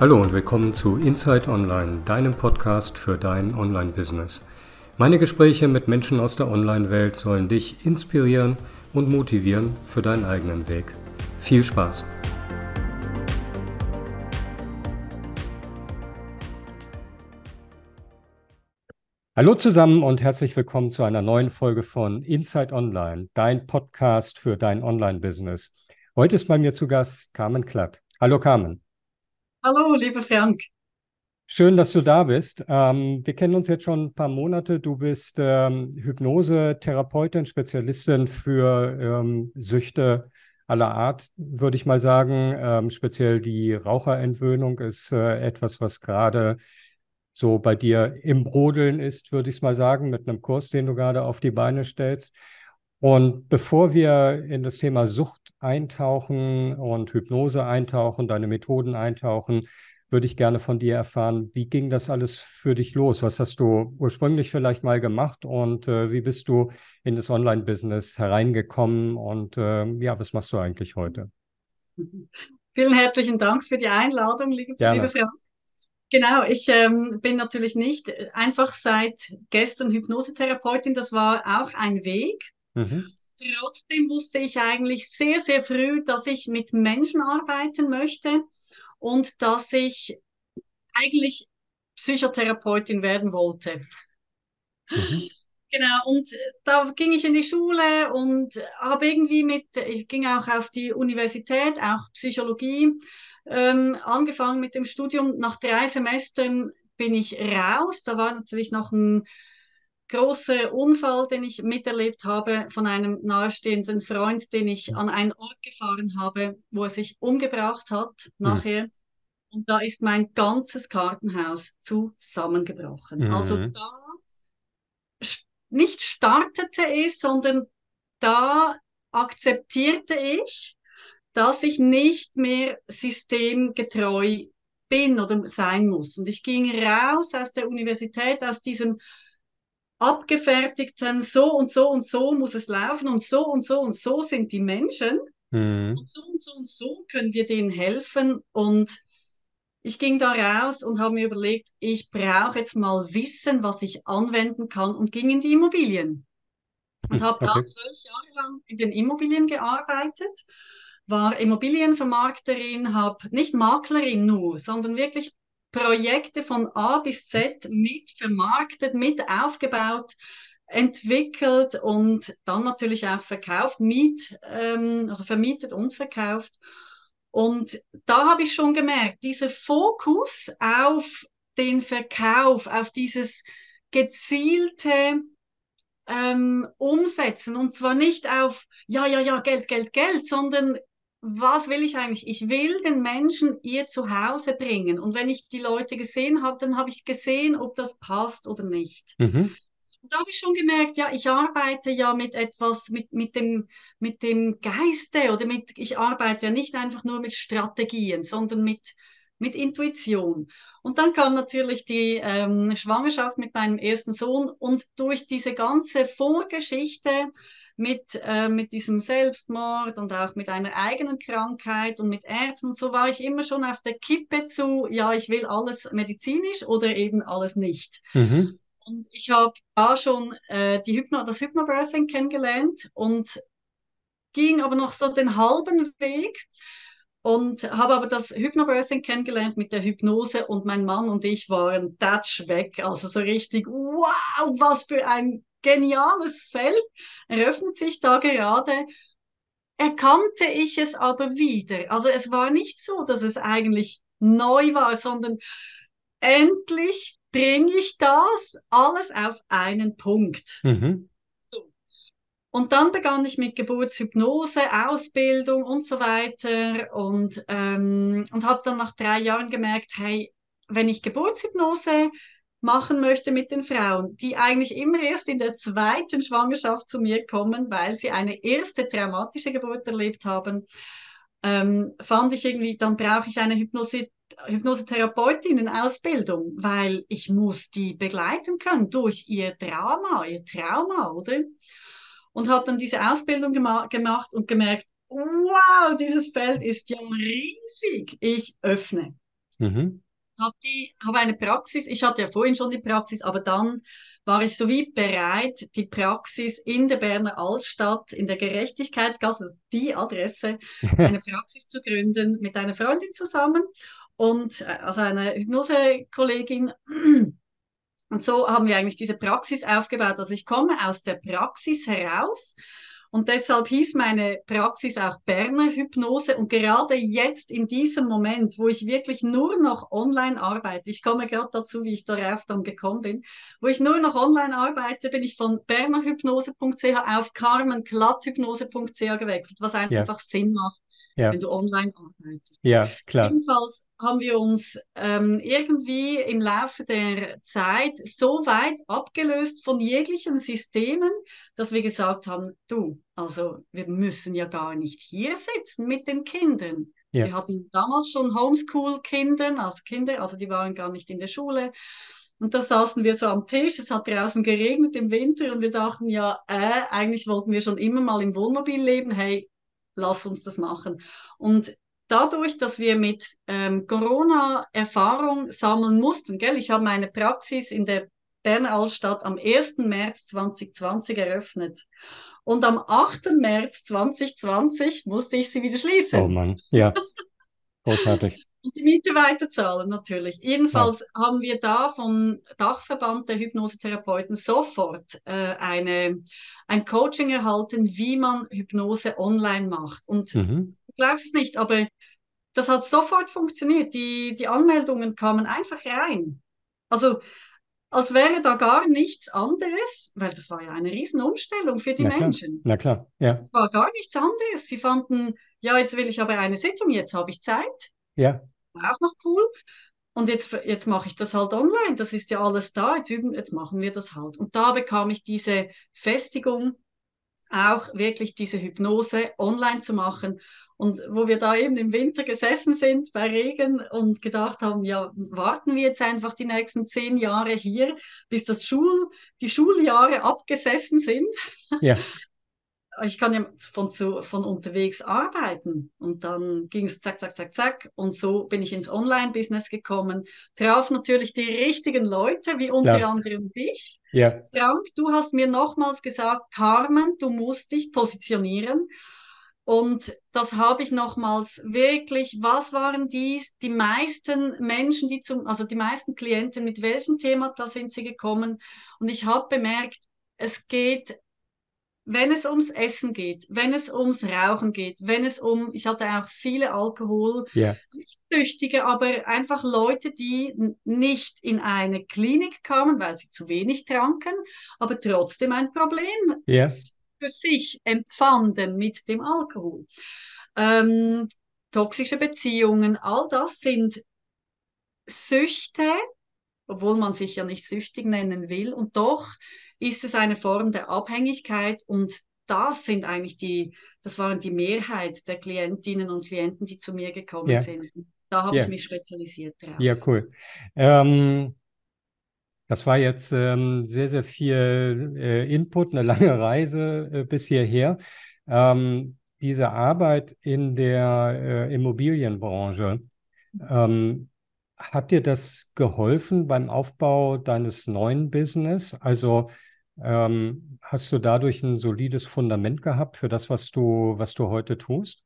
Hallo und willkommen zu Inside Online, deinem Podcast für dein Online-Business. Meine Gespräche mit Menschen aus der Online-Welt sollen dich inspirieren und motivieren für deinen eigenen Weg. Viel Spaß! Hallo zusammen und herzlich willkommen zu einer neuen Folge von Inside Online, dein Podcast für dein Online-Business. Heute ist bei mir zu Gast Carmen Klatt. Hallo Carmen. Hallo, lieber Frank. Schön, dass du da bist. Ähm, wir kennen uns jetzt schon ein paar Monate. Du bist ähm, Hypnose-Therapeutin, Spezialistin für ähm, Süchte aller Art, würde ich mal sagen. Ähm, speziell die Raucherentwöhnung ist äh, etwas, was gerade so bei dir im Brodeln ist, würde ich mal sagen, mit einem Kurs, den du gerade auf die Beine stellst. Und bevor wir in das Thema Sucht eintauchen und Hypnose eintauchen, deine Methoden eintauchen, würde ich gerne von dir erfahren, wie ging das alles für dich los? Was hast du ursprünglich vielleicht mal gemacht und äh, wie bist du in das Online-Business hereingekommen und äh, ja, was machst du eigentlich heute? Vielen herzlichen Dank für die Einladung, liebe, liebe Frau. Genau, ich ähm, bin natürlich nicht einfach seit gestern Hypnosetherapeutin, das war auch ein Weg. Mhm. Trotzdem wusste ich eigentlich sehr, sehr früh, dass ich mit Menschen arbeiten möchte und dass ich eigentlich Psychotherapeutin werden wollte. Mhm. Genau, und da ging ich in die Schule und habe irgendwie mit, ich ging auch auf die Universität, auch Psychologie, ähm, angefangen mit dem Studium. Nach drei Semestern bin ich raus. Da war natürlich noch ein großer Unfall, den ich miterlebt habe von einem nahestehenden Freund, den ich an einen Ort gefahren habe, wo er sich umgebracht hat nachher. Mhm. Und da ist mein ganzes Kartenhaus zusammengebrochen. Mhm. Also da nicht startete es, sondern da akzeptierte ich, dass ich nicht mehr systemgetreu bin oder sein muss. Und ich ging raus aus der Universität, aus diesem abgefertigten, so und so und so muss es laufen und so und so und so sind die Menschen. Mhm. Und so und so und so können wir denen helfen. Und ich ging da raus und habe mir überlegt, ich brauche jetzt mal Wissen, was ich anwenden kann und ging in die Immobilien. Und habe okay. da zwölf Jahre lang in den Immobilien gearbeitet, war Immobilienvermarkterin, habe nicht Maklerin nur, sondern wirklich Projekte von A bis Z mit vermarktet, mit aufgebaut, entwickelt und dann natürlich auch verkauft, miet, ähm, also vermietet und verkauft. Und da habe ich schon gemerkt, dieser Fokus auf den Verkauf, auf dieses gezielte ähm, Umsetzen und zwar nicht auf, ja, ja, ja, Geld, Geld, Geld, sondern was will ich eigentlich? Ich will den Menschen ihr Zuhause bringen. Und wenn ich die Leute gesehen habe, dann habe ich gesehen, ob das passt oder nicht. Mhm. Da habe ich schon gemerkt, ja, ich arbeite ja mit etwas, mit, mit, dem, mit dem Geiste oder mit, ich arbeite ja nicht einfach nur mit Strategien, sondern mit, mit Intuition. Und dann kam natürlich die ähm, Schwangerschaft mit meinem ersten Sohn und durch diese ganze Vorgeschichte mit, äh, mit diesem Selbstmord und auch mit einer eigenen Krankheit und mit Ärzten und so war ich immer schon auf der Kippe zu, ja, ich will alles medizinisch oder eben alles nicht. Mhm. Und ich habe da schon äh, die Hypno, das Hypnobirthing kennengelernt und ging aber noch so den halben Weg und habe aber das Hypnobirthing kennengelernt mit der Hypnose und mein Mann und ich waren Dutch weg. Also so richtig, wow, was für ein geniales Feld eröffnet sich da gerade. Erkannte ich es aber wieder. Also es war nicht so, dass es eigentlich neu war, sondern endlich bringe ich das alles auf einen Punkt. Mhm. Und dann begann ich mit Geburtshypnose, Ausbildung und so weiter und, ähm, und habe dann nach drei Jahren gemerkt, hey, wenn ich Geburtshypnose machen möchte mit den Frauen, die eigentlich immer erst in der zweiten Schwangerschaft zu mir kommen, weil sie eine erste traumatische Geburt erlebt haben, ähm, fand ich irgendwie, dann brauche ich eine Hypnose, Hypnosetherapeutin-Ausbildung, weil ich muss die begleiten können durch ihr Drama, ihr Trauma, oder? Und habe dann diese Ausbildung gema gemacht und gemerkt, wow, dieses Feld ist ja riesig. Ich öffne. Mhm. Habe hab eine Praxis, ich hatte ja vorhin schon die Praxis, aber dann war ich so wie bereit, die Praxis in der Berner Altstadt, in der Gerechtigkeitsgasse, also die Adresse, eine Praxis zu gründen mit einer Freundin zusammen und äh, also einer Hypnose-Kollegin. Und so haben wir eigentlich diese Praxis aufgebaut. Also ich komme aus der Praxis heraus und deshalb hieß meine Praxis auch Berner Hypnose. Und gerade jetzt in diesem Moment, wo ich wirklich nur noch online arbeite, ich komme gerade dazu, wie ich darauf dann gekommen bin, wo ich nur noch online arbeite, bin ich von bernerhypnose.ch auf carmenklathypnose.ch gewechselt, was einfach ja. Sinn macht, ja. wenn du online arbeitest. Ja, klar. Jedenfalls haben wir uns ähm, irgendwie im Laufe der Zeit so weit abgelöst von jeglichen Systemen, dass wir gesagt haben, du, also wir müssen ja gar nicht hier sitzen mit den Kindern. Ja. Wir hatten damals schon Homeschool-Kinder, also Kinder, also die waren gar nicht in der Schule. Und da saßen wir so am Tisch, es hat draußen geregnet im Winter und wir dachten, ja, äh, eigentlich wollten wir schon immer mal im Wohnmobil leben, hey, lass uns das machen. Und dadurch, dass wir mit ähm, Corona Erfahrung sammeln mussten, gell, ich habe meine Praxis in der Berner Altstadt am 1. März 2020 eröffnet. Und am 8. März 2020 musste ich sie wieder schließen. Oh Mann, ja. Großartig. Und die Miete weiterzahlen natürlich. Jedenfalls ja. haben wir da vom Dachverband der Hypnosetherapeuten sofort äh, eine, ein Coaching erhalten, wie man Hypnose online macht. Und mhm. du glaubst es nicht, aber das hat sofort funktioniert. Die, die Anmeldungen kamen einfach rein. Also als wäre da gar nichts anderes, weil das war ja eine Riesenumstellung für die Na Menschen. Na klar, ja. Es war gar nichts anderes. Sie fanden, ja, jetzt will ich aber eine Sitzung, jetzt habe ich Zeit. Ja. War auch noch cool. Und jetzt, jetzt mache ich das halt online. Das ist ja alles da. Jetzt üben, jetzt machen wir das halt. Und da bekam ich diese Festigung, auch wirklich diese Hypnose online zu machen. Und wo wir da eben im Winter gesessen sind bei Regen und gedacht haben, ja, warten wir jetzt einfach die nächsten zehn Jahre hier, bis das Schul, die Schuljahre abgesessen sind. Ja. Ich kann ja von, zu, von unterwegs arbeiten. Und dann ging es zack, zack, zack, zack. Und so bin ich ins Online-Business gekommen. Traf natürlich die richtigen Leute, wie unter Klar. anderem dich. Ja. Frank, du hast mir nochmals gesagt, Carmen, du musst dich positionieren. Und das habe ich nochmals wirklich, was waren die, die meisten Menschen, die zum, also die meisten Klienten, mit welchem Thema da sind sie gekommen? Und ich habe bemerkt, es geht, wenn es ums Essen geht, wenn es ums Rauchen geht, wenn es um, ich hatte auch viele Alkohol, yeah. nicht Süchtige, aber einfach Leute, die nicht in eine Klinik kamen, weil sie zu wenig tranken, aber trotzdem ein Problem yeah für sich empfanden mit dem Alkohol. Ähm, toxische Beziehungen, all das sind Süchte, obwohl man sich ja nicht süchtig nennen will. Und doch ist es eine Form der Abhängigkeit und das sind eigentlich die, das waren die Mehrheit der Klientinnen und Klienten, die zu mir gekommen ja. sind. Da habe ja. ich mich spezialisiert drauf. Ja, cool. Ähm, das war jetzt ähm, sehr, sehr viel äh, Input, eine lange Reise äh, bis hierher. Ähm, diese Arbeit in der äh, Immobilienbranche, ähm, hat dir das geholfen beim Aufbau deines neuen Business? Also ähm, hast du dadurch ein solides Fundament gehabt für das, was du, was du heute tust?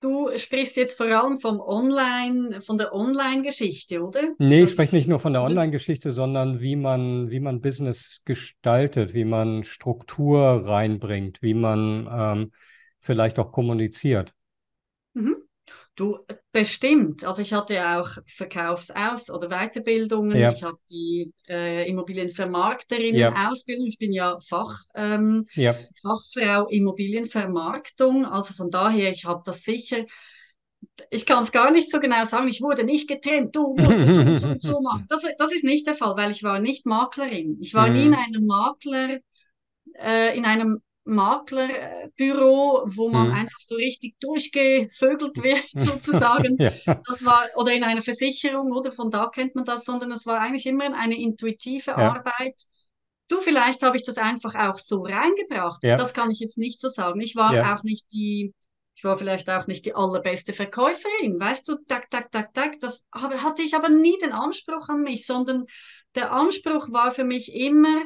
Du sprichst jetzt vor allem vom Online, von der Online-Geschichte, oder? Nee, das, ich spreche nicht nur von der Online-Geschichte, sondern wie man, wie man Business gestaltet, wie man Struktur reinbringt, wie man ähm, vielleicht auch kommuniziert. Mhm. Du, bestimmt. Also ich hatte auch Verkaufsaus- oder Weiterbildungen. Ja. Ich hatte die äh, Immobilienvermarkterinnen-Ausbildung. Ja. Ich bin ja, Fach, ähm, ja. Fachfrau Immobilienvermarktung. Also von daher, ich habe das sicher ich kann es gar nicht so genau sagen, ich wurde nicht getrennt, du musst so und so, machen. Das, das ist nicht der Fall, weil ich war nicht Maklerin. Ich war mhm. nie in einem Makler, äh, in einem Maklerbüro, wo man hm. einfach so richtig durchgevögelt wird, sozusagen. ja. Das war, oder in einer Versicherung, oder von da kennt man das, sondern es war eigentlich immer eine intuitive ja. Arbeit. Du, vielleicht habe ich das einfach auch so reingebracht. Ja. Das kann ich jetzt nicht so sagen. Ich war auch nicht die Ich war vielleicht auch nicht die allerbeste Verkäuferin, weißt du, tak, tak, tak, tak. Das hatte ich aber nie den Anspruch an mich, sondern der Anspruch war für mich immer,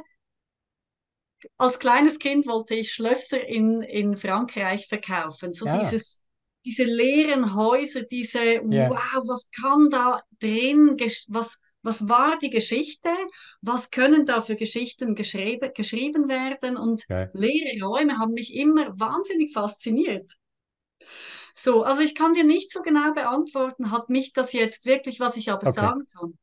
als kleines Kind wollte ich Schlösser in, in Frankreich verkaufen. So ja. dieses, diese leeren Häuser, diese, yeah. wow, was kann da drin, was, was war die Geschichte, was können da für Geschichten geschrieben, geschrieben werden und okay. leere Räume haben mich immer wahnsinnig fasziniert. So, also ich kann dir nicht so genau beantworten, hat mich das jetzt wirklich, was ich aber okay. sagen kann.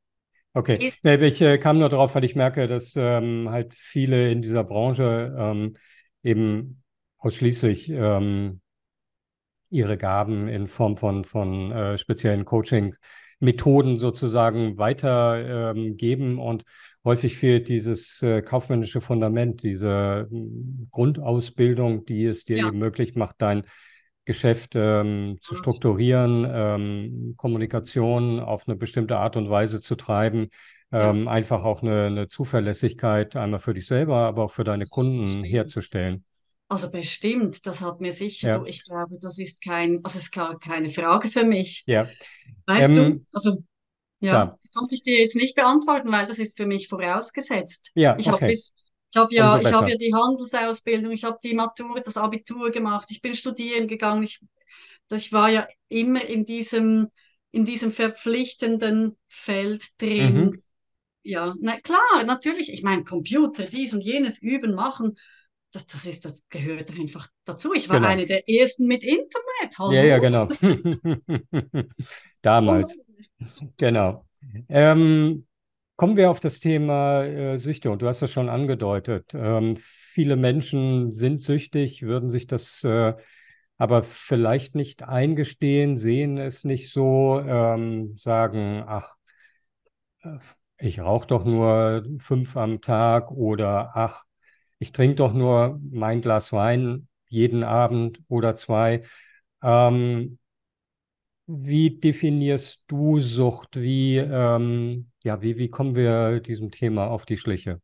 Okay, nee, ich äh, kam nur darauf, weil ich merke, dass ähm, halt viele in dieser Branche ähm, eben ausschließlich ähm, ihre Gaben in Form von, von äh, speziellen Coaching-Methoden sozusagen weitergeben ähm, und häufig fehlt dieses äh, kaufmännische Fundament, diese hm, Grundausbildung, die es dir ja. eben möglich macht, dein Geschäft ähm, zu strukturieren, ähm, Kommunikation auf eine bestimmte Art und Weise zu treiben, ähm, ja. einfach auch eine, eine, Zuverlässigkeit einmal für dich selber, aber auch für deine Kunden Stimmt. herzustellen. Also bestimmt, das hat mir sicher, ja. du, ich glaube, das ist kein, also es ist gar keine Frage für mich. Ja. Weißt du, ähm, also ja, klar. konnte ich dir jetzt nicht beantworten, weil das ist für mich vorausgesetzt. Ja, ich okay. habe bis ich habe ja, ich habe ja die Handelsausbildung, ich habe die Matur, das Abitur gemacht, ich bin studieren gegangen. Ich, ich war ja immer in diesem, in diesem verpflichtenden Feld drin. Mhm. Ja, na klar, natürlich. Ich meine, Computer, dies und jenes üben, machen, das, das, ist, das gehört einfach dazu. Ich war genau. eine der ersten mit Internet. Hallo. Ja, ja, genau. Damals. genau. Ähm, Kommen wir auf das Thema äh, Süchte und du hast das schon angedeutet. Ähm, viele Menschen sind süchtig, würden sich das äh, aber vielleicht nicht eingestehen, sehen es nicht so, ähm, sagen, ach, äh, ich rauche doch nur fünf am Tag oder ach, ich trinke doch nur mein Glas Wein jeden Abend oder zwei. Ähm, wie definierst du Sucht? Wie, ähm, ja, wie, wie kommen wir diesem Thema auf die Schliche?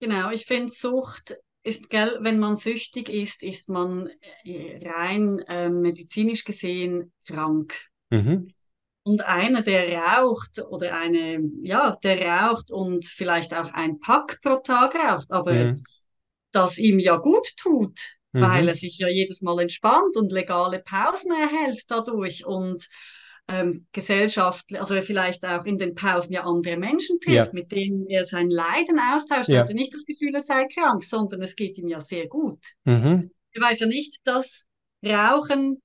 Genau, ich finde Sucht ist, gell, wenn man süchtig ist, ist man äh, rein äh, medizinisch gesehen krank. Mhm. Und einer, der raucht oder eine, ja, der raucht und vielleicht auch ein Pack pro Tag raucht, aber mhm. das ihm ja gut tut, mhm. weil er sich ja jedes Mal entspannt und legale Pausen erhält dadurch und ähm, gesellschaftlich, also vielleicht auch in den Pausen ja andere Menschen trifft, ja. mit denen er sein Leiden austauscht. Ja. Er hatte nicht das Gefühl, er sei krank, sondern es geht ihm ja sehr gut. Mhm. Er weiß ja nicht, dass Rauchen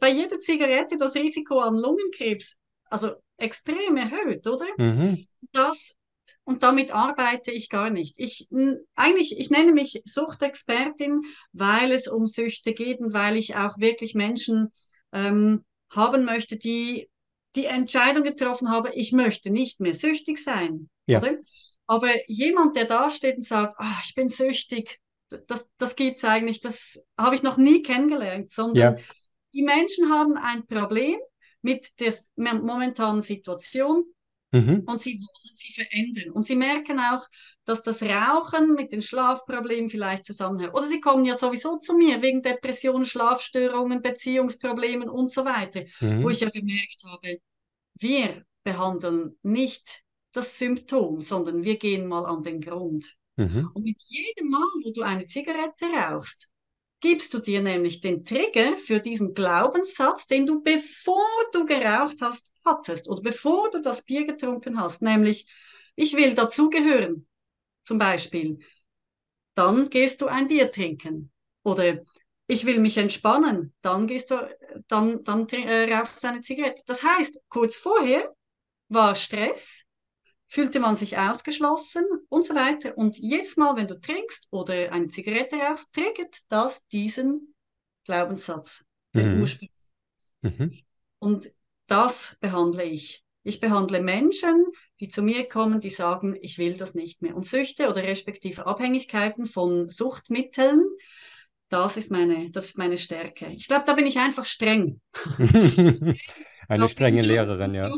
bei jeder Zigarette das Risiko an Lungenkrebs also extrem erhöht, oder? Mhm. Das und damit arbeite ich gar nicht. Ich eigentlich, ich nenne mich Suchtexpertin, weil es um Süchte geht und weil ich auch wirklich Menschen ähm, haben möchte, die die Entscheidung getroffen haben, ich möchte nicht mehr süchtig sein. Ja. Oder? Aber jemand, der da steht und sagt, ah, ich bin süchtig, das, das gibt es eigentlich, das habe ich noch nie kennengelernt, sondern ja. die Menschen haben ein Problem mit der momentanen Situation Mhm. Und sie wollen sie verändern. Und sie merken auch, dass das Rauchen mit den Schlafproblemen vielleicht zusammenhängt. Oder sie kommen ja sowieso zu mir wegen Depressionen, Schlafstörungen, Beziehungsproblemen und so weiter, mhm. wo ich ja gemerkt habe, wir behandeln nicht das Symptom, sondern wir gehen mal an den Grund. Mhm. Und mit jedem Mal, wo du eine Zigarette rauchst, gibst du dir nämlich den Trigger für diesen Glaubenssatz, den du bevor du geraucht hast, hattest oder bevor du das Bier getrunken hast, nämlich ich will dazugehören, zum Beispiel. Dann gehst du ein Bier trinken oder ich will mich entspannen, dann gehst du, dann, dann äh, rauchst du eine Zigarette. Das heißt, kurz vorher war Stress, fühlte man sich ausgeschlossen und so weiter. Und jedes Mal, wenn du trinkst oder eine Zigarette rauchst, triggert das diesen Glaubenssatz, den mhm. Ursprung. Mhm. Und das behandle ich. Ich behandle Menschen, die zu mir kommen, die sagen, ich will das nicht mehr. Und Süchte oder respektive Abhängigkeiten von Suchtmitteln, das ist meine, das ist meine Stärke. Ich glaube, da bin ich einfach streng. Eine strenge Lehrerin, ja.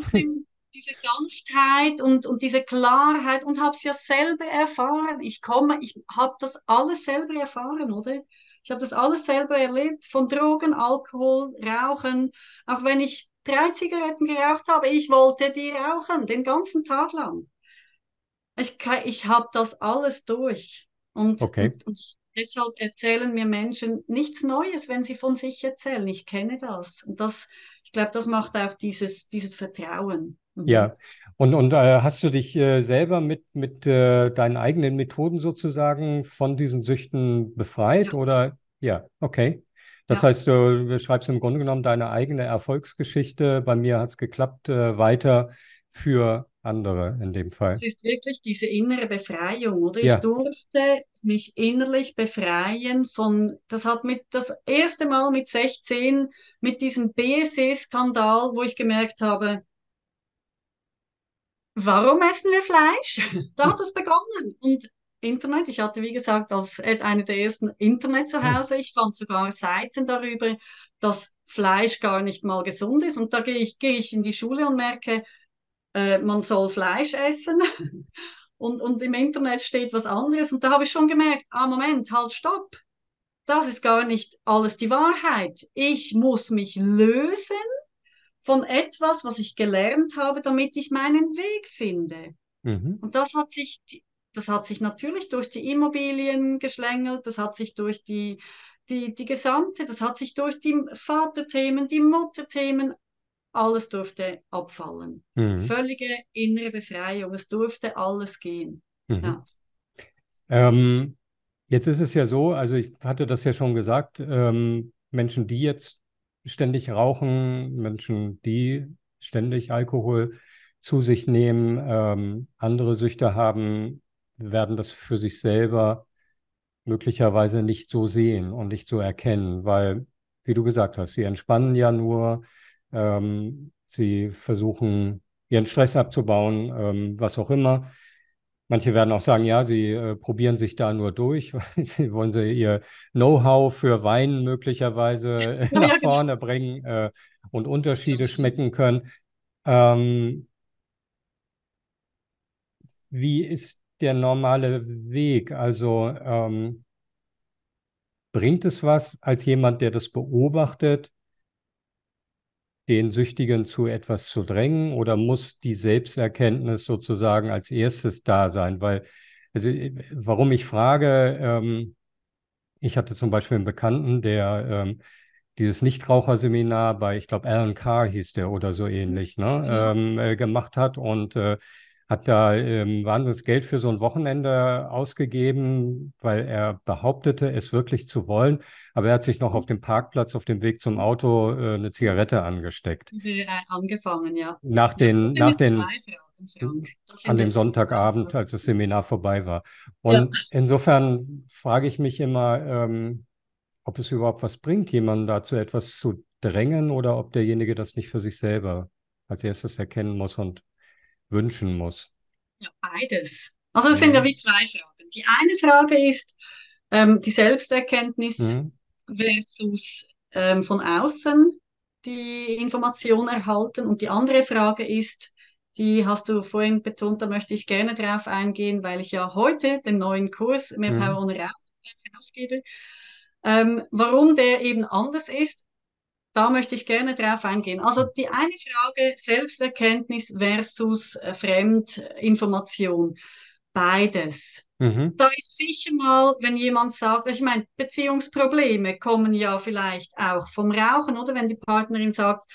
Diese Sanftheit und, und diese Klarheit und habe es ja selber erfahren. Ich komme, ich habe das alles selber erfahren, oder? Ich habe das alles selber erlebt, von Drogen, Alkohol, Rauchen. Auch wenn ich drei Zigaretten geraucht habe, ich wollte die rauchen, den ganzen Tag lang. Ich, ich habe das alles durch. Und, okay. und, und deshalb erzählen mir Menschen nichts Neues, wenn sie von sich erzählen. Ich kenne das. Und das, ich glaube, das macht auch dieses, dieses Vertrauen. Mhm. Ja, und, und äh, hast du dich äh, selber mit, mit äh, deinen eigenen Methoden sozusagen von diesen Süchten befreit? Ja. Oder ja, okay. Das ja. heißt, du, schreibst im Grunde genommen deine eigene Erfolgsgeschichte. Bei mir hat es geklappt, äh, weiter für andere in dem Fall. Es ist wirklich diese innere Befreiung, oder? Ja. Ich durfte mich innerlich befreien von, das hat mit das erste Mal mit 16 mit diesem BSE-Skandal, wo ich gemerkt habe, warum essen wir Fleisch? da hat es begonnen. Und Internet, ich hatte wie gesagt als eine der ersten Internet zu Hause. Ich fand sogar Seiten darüber, dass Fleisch gar nicht mal gesund ist. Und da gehe ich, gehe ich in die Schule und merke, äh, man soll Fleisch essen. und, und im Internet steht was anderes. Und da habe ich schon gemerkt, ah, Moment, halt, stopp. Das ist gar nicht alles die Wahrheit. Ich muss mich lösen von etwas, was ich gelernt habe, damit ich meinen Weg finde. Mhm. Und das hat sich, das hat sich natürlich durch die Immobilien geschlängelt, das hat sich durch die, die, die gesamte, das hat sich durch die Vaterthemen, die Mutterthemen, alles durfte abfallen. Mhm. Völlige innere Befreiung, es durfte alles gehen. Mhm. Ja. Ähm, jetzt ist es ja so, also ich hatte das ja schon gesagt, ähm, Menschen, die jetzt ständig rauchen, Menschen, die ständig Alkohol zu sich nehmen, ähm, andere Süchte haben, werden das für sich selber möglicherweise nicht so sehen und nicht so erkennen, weil, wie du gesagt hast, sie entspannen ja nur, ähm, sie versuchen ihren Stress abzubauen, ähm, was auch immer. Manche werden auch sagen, ja, sie äh, probieren sich da nur durch, weil sie wollen sie ihr Know-how für Wein möglicherweise ja, nach ja, genau. vorne genau. bringen äh, und Unterschiede schmecken können. Ähm, wie ist der normale Weg? Also ähm, bringt es was als jemand, der das beobachtet, den Süchtigen zu etwas zu drängen oder muss die Selbsterkenntnis sozusagen als erstes da sein? Weil, also warum ich frage, ähm, ich hatte zum Beispiel einen Bekannten, der ähm, dieses Nichtraucherseminar bei, ich glaube, Alan Carr hieß der oder so ähnlich, ne, ja. ähm, äh, gemacht hat und äh, hat da ähm, wahnsinniges Geld für so ein Wochenende ausgegeben, weil er behauptete, es wirklich zu wollen. Aber er hat sich noch auf dem Parkplatz auf dem Weg zum Auto äh, eine Zigarette angesteckt. Äh, angefangen, ja. Nach den, nach den, an dem Sonntagabend, als das Seminar vorbei war. Und ja. insofern frage ich mich immer, ähm, ob es überhaupt was bringt, jemanden dazu etwas zu drängen oder ob derjenige das nicht für sich selber als erstes erkennen muss und wünschen muss? Ja, beides. Also es sind ja wie zwei Fragen. Die eine Frage ist ähm, die Selbsterkenntnis mhm. versus ähm, von außen die Information erhalten. Und die andere Frage ist, die hast du vorhin betont, da möchte ich gerne drauf eingehen, weil ich ja heute den neuen Kurs Mehr mhm. Power ohne Rauch herausgebe. Ähm, warum der eben anders ist, da möchte ich gerne drauf eingehen. Also die eine Frage, Selbsterkenntnis versus äh, Fremdinformation. Beides. Mhm. Da ist sicher mal, wenn jemand sagt, ich meine, Beziehungsprobleme kommen ja vielleicht auch vom Rauchen, oder wenn die Partnerin sagt,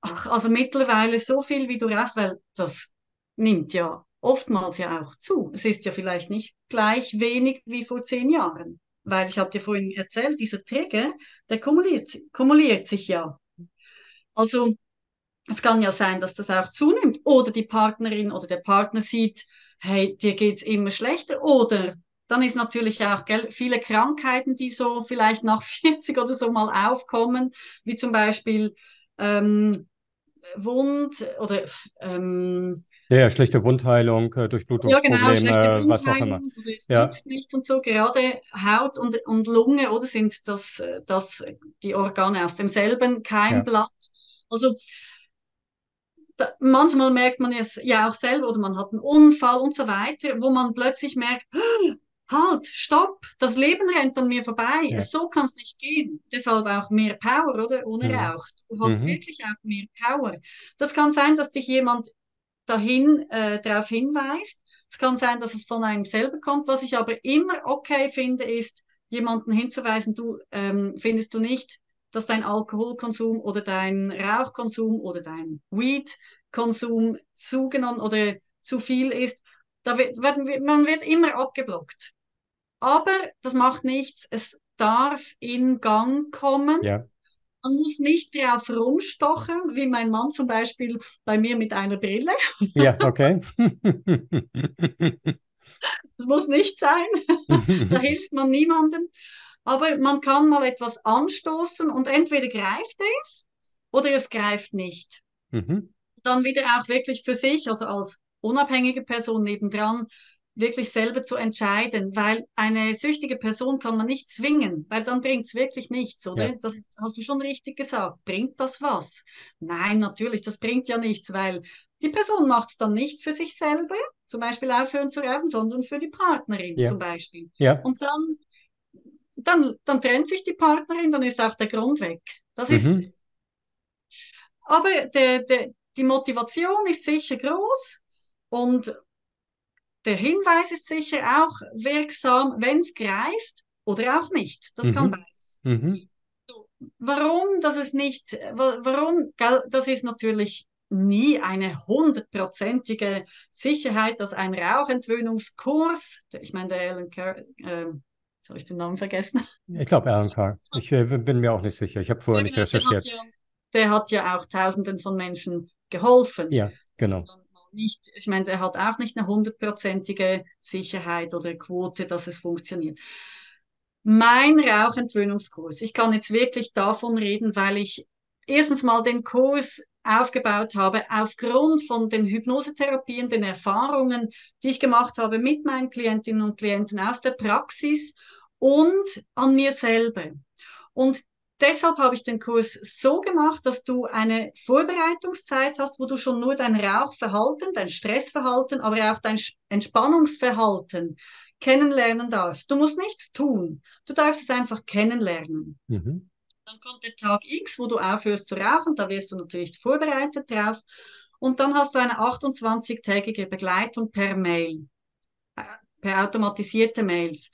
ach, also mittlerweile so viel wie du rauchst, weil das nimmt ja oftmals ja auch zu. Es ist ja vielleicht nicht gleich wenig wie vor zehn Jahren weil ich habe dir vorhin erzählt, dieser Träger, der kumuliert, kumuliert sich ja. Also es kann ja sein, dass das auch zunimmt oder die Partnerin oder der Partner sieht, hey, dir geht's immer schlechter oder dann ist natürlich auch gell, viele Krankheiten, die so vielleicht nach 40 oder so mal aufkommen, wie zum Beispiel ähm, Wund oder ähm, ja, ja, schlechte Wundheilung, äh, Durchblutungsprobleme, ja, genau, schlechte was auch immer. Oder es ja. nicht und so. Gerade Haut und, und Lunge oder sind das, das die Organe aus demselben Keimblatt. Ja. Also da, manchmal merkt man es ja auch selber oder man hat einen Unfall und so weiter, wo man plötzlich merkt, halt, stopp, das Leben rennt an mir vorbei, ja. so kann es nicht gehen. Deshalb auch mehr Power, oder? Ohne mhm. Rauch. Du hast mhm. wirklich auch mehr Power. Das kann sein, dass dich jemand dahin äh, darauf hinweist. Es kann sein, dass es von einem selber kommt. Was ich aber immer okay finde, ist, jemanden hinzuweisen, du ähm, findest du nicht, dass dein Alkoholkonsum oder dein Rauchkonsum oder dein Weedkonsum zugenommen oder zu viel ist. Da wird, man wird immer abgeblockt. Aber das macht nichts. Es darf in Gang kommen. Ja. Man muss nicht drauf rumstochen, wie mein Mann zum Beispiel bei mir mit einer Brille. Ja, okay. das muss nicht sein. da hilft man niemandem. Aber man kann mal etwas anstoßen und entweder greift es oder es greift nicht. Mhm. Dann wieder auch wirklich für sich, also als unabhängige Person nebendran, wirklich selber zu entscheiden, weil eine süchtige Person kann man nicht zwingen, weil dann bringt es wirklich nichts, oder? Ja. Das hast du schon richtig gesagt. Bringt das was? Nein, natürlich, das bringt ja nichts, weil die Person macht es dann nicht für sich selber, zum Beispiel aufhören zu rauchen, sondern für die Partnerin ja. zum Beispiel. Ja. Und dann, dann, dann trennt sich die Partnerin, dann ist auch der Grund weg. Das mhm. ist. Aber der, der, die Motivation ist sicher groß und der Hinweis ist sicher auch wirksam, wenn es greift oder auch nicht. Das mhm. kann beides. Mhm. warum, dass es nicht, warum, das ist natürlich nie eine hundertprozentige Sicherheit, dass ein Rauchentwöhnungskurs, ich meine, der Alan Kerr, äh, habe ich den Namen vergessen? Ich glaube Alan Carr. Ich äh, bin mir auch nicht sicher. Ich habe vorher nicht recherchiert. Der hat, ja, der hat ja auch Tausenden von Menschen geholfen. Ja, genau. Also nicht, ich meine, er hat auch nicht eine hundertprozentige Sicherheit oder Quote, dass es funktioniert. Mein Rauchentwöhnungskurs, ich kann jetzt wirklich davon reden, weil ich erstens mal den Kurs aufgebaut habe aufgrund von den Hypnosetherapien, den Erfahrungen, die ich gemacht habe mit meinen Klientinnen und Klienten aus der Praxis und an mir selber. Und deshalb habe ich den Kurs so gemacht, dass du eine Vorbereitungszeit hast, wo du schon nur dein Rauchverhalten, dein Stressverhalten, aber auch dein Entspannungsverhalten kennenlernen darfst. Du musst nichts tun. Du darfst es einfach kennenlernen. Mhm. Dann kommt der Tag X, wo du aufhörst zu rauchen. Da wirst du natürlich vorbereitet drauf. Und dann hast du eine 28-tägige Begleitung per Mail, äh, per automatisierte Mails.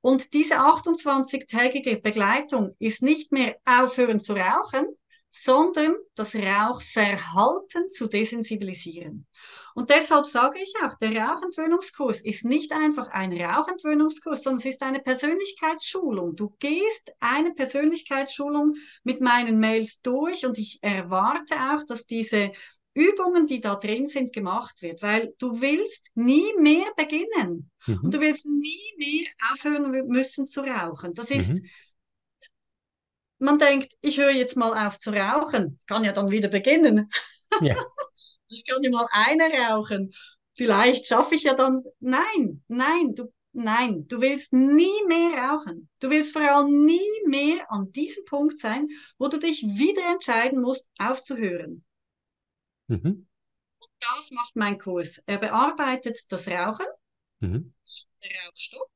Und diese 28-tägige Begleitung ist nicht mehr aufhören zu rauchen, sondern das Rauchverhalten zu desensibilisieren. Und deshalb sage ich auch, der Rauchentwöhnungskurs ist nicht einfach ein Rauchentwöhnungskurs, sondern es ist eine Persönlichkeitsschulung. Du gehst eine Persönlichkeitsschulung mit meinen Mails durch und ich erwarte auch, dass diese Übungen, die da drin sind, gemacht wird, weil du willst nie mehr beginnen mhm. und du willst nie mehr aufhören müssen zu rauchen. Das ist, mhm. man denkt, ich höre jetzt mal auf zu rauchen, kann ja dann wieder beginnen. Ja. ich kann ja mal eine rauchen. Vielleicht schaffe ich ja dann. Nein, nein, du, nein, du willst nie mehr rauchen. Du willst vor allem nie mehr an diesem Punkt sein, wo du dich wieder entscheiden musst, aufzuhören. Mhm. Und das macht mein Kurs. Er bearbeitet das Rauchen, mhm. Rauchstopp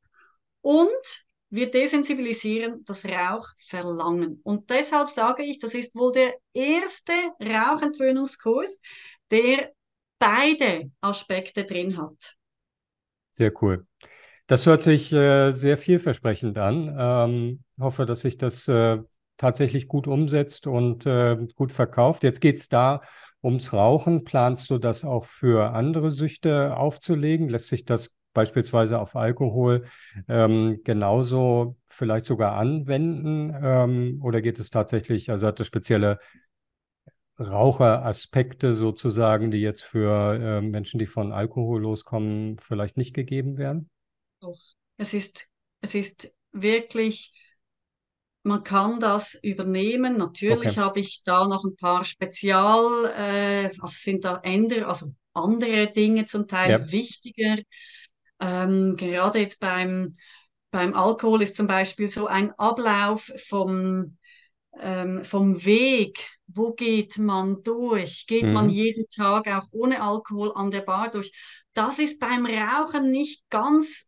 und wir desensibilisieren das Rauchverlangen. Und deshalb sage ich, das ist wohl der erste Rauchentwöhnungskurs, der beide Aspekte drin hat. Sehr cool. Das hört sich äh, sehr vielversprechend an. Ähm, hoffe, dass sich das äh, tatsächlich gut umsetzt und äh, gut verkauft. Jetzt geht es da ums Rauchen. Planst du das auch für andere Süchte aufzulegen? Lässt sich das beispielsweise auf Alkohol ähm, genauso vielleicht sogar anwenden? Ähm, oder geht es tatsächlich, also hat es spezielle Raucheraspekte sozusagen, die jetzt für äh, Menschen, die von Alkohol loskommen, vielleicht nicht gegeben werden? Doch. Es ist, es ist wirklich man kann das übernehmen. Natürlich okay. habe ich da noch ein paar Spezial, äh, also sind da änder, also andere Dinge zum Teil ja. wichtiger. Ähm, gerade jetzt beim, beim Alkohol ist zum Beispiel so ein Ablauf vom, ähm, vom Weg. Wo geht man durch? Geht mhm. man jeden Tag auch ohne Alkohol an der Bar durch? Das ist beim Rauchen nicht ganz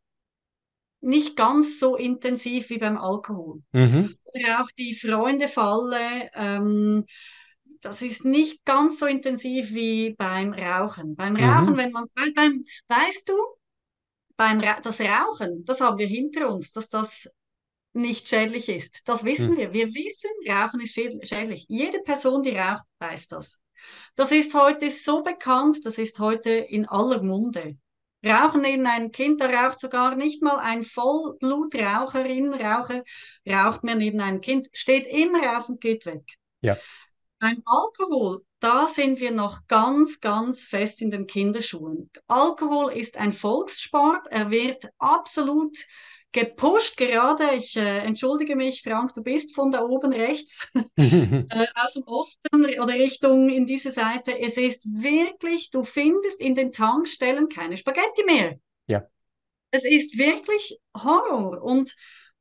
nicht ganz so intensiv wie beim Alkohol. Mhm. Oder auch die Freundefalle, ähm, das ist nicht ganz so intensiv wie beim Rauchen. Beim Rauchen, mhm. wenn man, beim, weißt du, beim Ra das Rauchen, das haben wir hinter uns, dass das nicht schädlich ist. Das wissen mhm. wir. Wir wissen, Rauchen ist schädlich. Jede Person, die raucht, weiß das. Das ist heute so bekannt, das ist heute in aller Munde. Rauchen neben einem Kind, da raucht sogar nicht mal ein Vollblutraucherin, Raucher, raucht mehr neben einem Kind, steht immer auf und geht weg. Ja. Beim Alkohol, da sind wir noch ganz, ganz fest in den Kinderschuhen. Alkohol ist ein Volkssport, er wird absolut gepusht gerade. Ich äh, entschuldige mich, Frank, du bist von da oben rechts, äh, aus dem Osten oder Richtung in diese Seite. Es ist wirklich, du findest in den Tankstellen keine Spaghetti mehr. Ja. Es ist wirklich Horror und,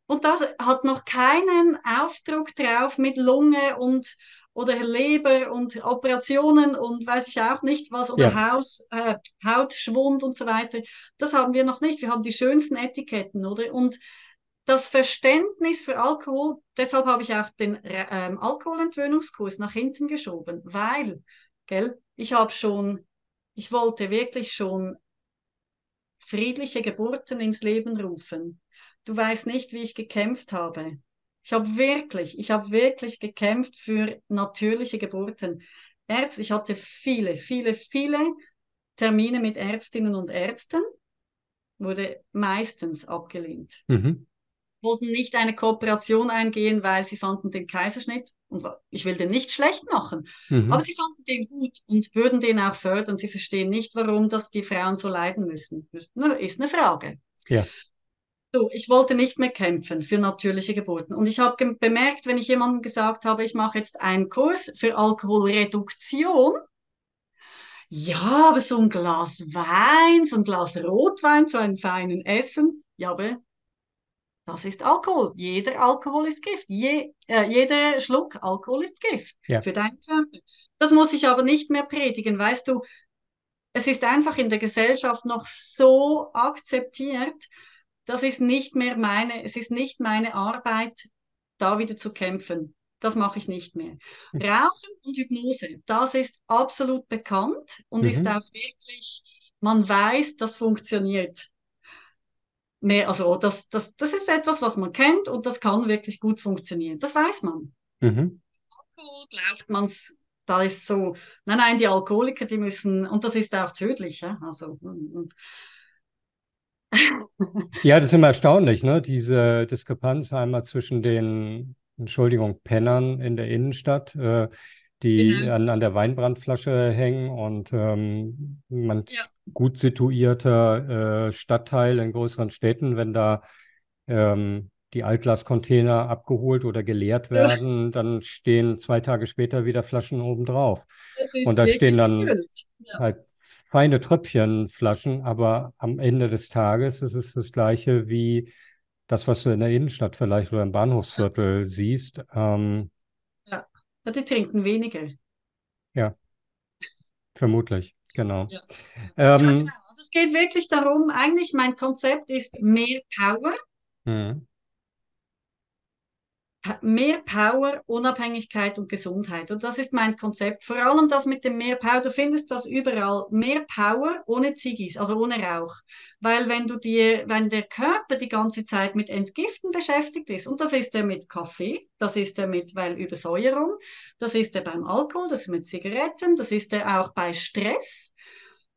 und das hat noch keinen Aufdruck drauf mit Lunge und oder Leber und Operationen und weiß ich auch nicht was oder ja. Haus, äh, Hautschwund und so weiter. Das haben wir noch nicht. Wir haben die schönsten Etiketten, oder? Und das Verständnis für Alkohol, deshalb habe ich auch den ähm, Alkoholentwöhnungskurs nach hinten geschoben, weil, gell, ich habe schon, ich wollte wirklich schon friedliche Geburten ins Leben rufen. Du weißt nicht, wie ich gekämpft habe. Ich habe wirklich, ich habe wirklich gekämpft für natürliche Geburten. Ärzte, ich hatte viele, viele, viele Termine mit Ärztinnen und Ärzten, wurde meistens abgelehnt. Mhm. Wollten nicht eine Kooperation eingehen, weil sie fanden den Kaiserschnitt, und ich will den nicht schlecht machen, mhm. aber sie fanden den gut und würden den auch fördern. Sie verstehen nicht, warum das die Frauen so leiden müssen. Ist eine Frage. Ja. So, ich wollte nicht mehr kämpfen für natürliche Geburten. Und ich habe bemerkt, wenn ich jemandem gesagt habe, ich mache jetzt einen Kurs für Alkoholreduktion, ja, aber so ein Glas Wein, so ein Glas Rotwein, so einen feinen Essen, ja, aber das ist Alkohol. Jeder Alkohol ist Gift. Je, äh, jeder Schluck Alkohol ist Gift ja. für deinen Körper. Das muss ich aber nicht mehr predigen. Weißt du, es ist einfach in der Gesellschaft noch so akzeptiert, das ist nicht mehr meine, es ist nicht meine Arbeit, da wieder zu kämpfen. Das mache ich nicht mehr. Hm. Rauchen und Hypnose, das ist absolut bekannt und mhm. ist auch wirklich, man weiß, das funktioniert. Mehr, also das, das, das ist etwas, was man kennt und das kann wirklich gut funktionieren. Das weiß man. Mhm. Alkohol glaubt man da ist so, nein, nein, die Alkoholiker, die müssen, und das ist auch tödlich, ja? also ja, das ist immer erstaunlich, ne? Diese Diskrepanz einmal zwischen den, Entschuldigung, Pennern in der Innenstadt, äh, die genau. an, an der Weinbrandflasche hängen und ähm, man ja. gut situierter äh, Stadtteil in größeren Städten, wenn da ähm, die Altglascontainer abgeholt oder geleert werden, ja. dann stehen zwei Tage später wieder Flaschen obendrauf. Und da stehen dann ja. halt feine Tröpfchenflaschen, aber am Ende des Tages ist es das gleiche wie das, was du in der Innenstadt vielleicht oder im Bahnhofsviertel ja. siehst. Ähm, ja, die trinken wenige. Ja, vermutlich, genau. Ja. Ähm, ja, genau. Also es geht wirklich darum, eigentlich mein Konzept ist mehr Power. Mhm mehr Power, Unabhängigkeit und Gesundheit. Und das ist mein Konzept. Vor allem das mit dem mehr Power. Du findest das überall. Mehr Power ohne Ziggis, also ohne Rauch. Weil wenn du dir, wenn der Körper die ganze Zeit mit Entgiften beschäftigt ist, und das ist er mit Kaffee, das ist er mit, weil Übersäuerung, das ist er beim Alkohol, das ist mit Zigaretten, das ist er auch bei Stress.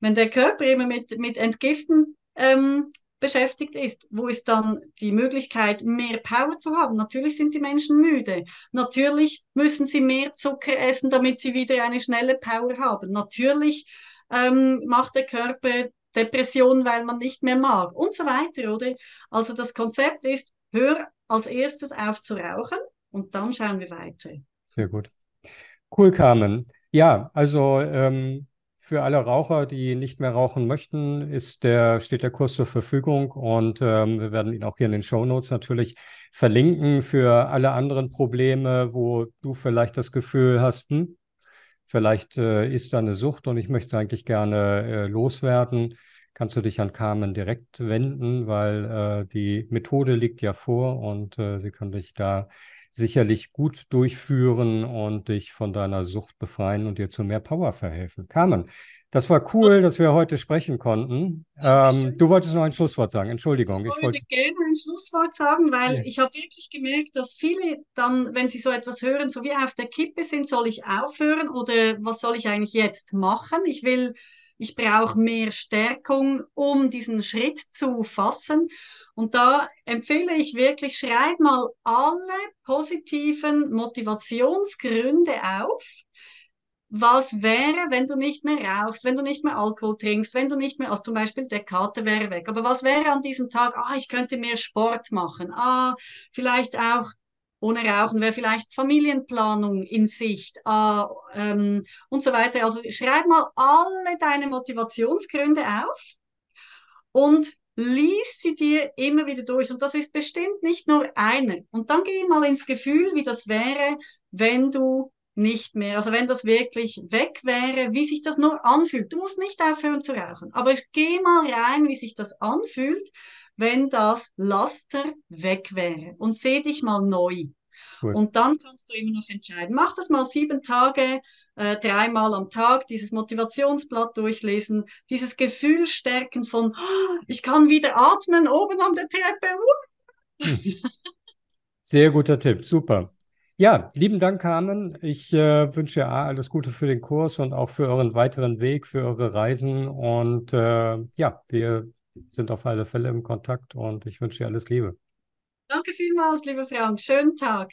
Wenn der Körper immer mit, mit Entgiften ähm, beschäftigt ist, wo ist dann die Möglichkeit, mehr Power zu haben? Natürlich sind die Menschen müde. Natürlich müssen sie mehr Zucker essen, damit sie wieder eine schnelle Power haben. Natürlich ähm, macht der Körper Depressionen, weil man nicht mehr mag und so weiter, oder? Also das Konzept ist, hör als erstes auf zu rauchen und dann schauen wir weiter. Sehr gut. Cool, Carmen. Ja, also ähm, für alle Raucher, die nicht mehr rauchen möchten, ist der, steht der Kurs zur Verfügung und ähm, wir werden ihn auch hier in den Show Notes natürlich verlinken für alle anderen Probleme, wo du vielleicht das Gefühl hast, hm, vielleicht äh, ist da eine Sucht und ich möchte es eigentlich gerne äh, loswerden. kannst du dich an Carmen direkt wenden, weil äh, die Methode liegt ja vor und äh, sie kann dich da sicherlich gut durchführen und dich von deiner Sucht befreien und dir zu mehr Power verhelfen. Carmen, das war cool, dass wir heute sprechen konnten. Ähm, du wolltest noch ein Schlusswort sagen, Entschuldigung. Ich, ich wollte gerne ein Schlusswort sagen, weil ja. ich habe wirklich gemerkt, dass viele dann, wenn sie so etwas hören, so wie auf der Kippe sind, soll ich aufhören oder was soll ich eigentlich jetzt machen? Ich will, ich brauche mehr Stärkung, um diesen Schritt zu fassen. Und da empfehle ich wirklich, schreib mal alle positiven Motivationsgründe auf, was wäre, wenn du nicht mehr rauchst, wenn du nicht mehr Alkohol trinkst, wenn du nicht mehr, also zum Beispiel der Kater wäre weg. Aber was wäre an diesem Tag? Ah, ich könnte mehr Sport machen. Ah, vielleicht auch ohne Rauchen wäre vielleicht Familienplanung in Sicht ah, ähm, und so weiter. Also schreib mal alle deine Motivationsgründe auf und lies sie dir immer wieder durch. Und das ist bestimmt nicht nur eine. Und dann geh mal ins Gefühl, wie das wäre, wenn du nicht mehr. Also wenn das wirklich weg wäre, wie sich das nur anfühlt. Du musst nicht aufhören zu rauchen, aber geh mal rein, wie sich das anfühlt, wenn das Laster weg wäre und seh dich mal neu. Cool. Und dann kannst du immer noch entscheiden. Mach das mal sieben Tage, äh, dreimal am Tag, dieses Motivationsblatt durchlesen, dieses Gefühl stärken von, oh, ich kann wieder atmen oben an der Treppe. Hm. Sehr guter Tipp, super. Ja, lieben Dank, Carmen. Ich äh, wünsche dir alles Gute für den Kurs und auch für euren weiteren Weg, für eure Reisen. Und äh, ja, wir sind auf alle Fälle im Kontakt und ich wünsche dir alles Liebe. Danke vielmals, liebe Frank. Schönen Tag.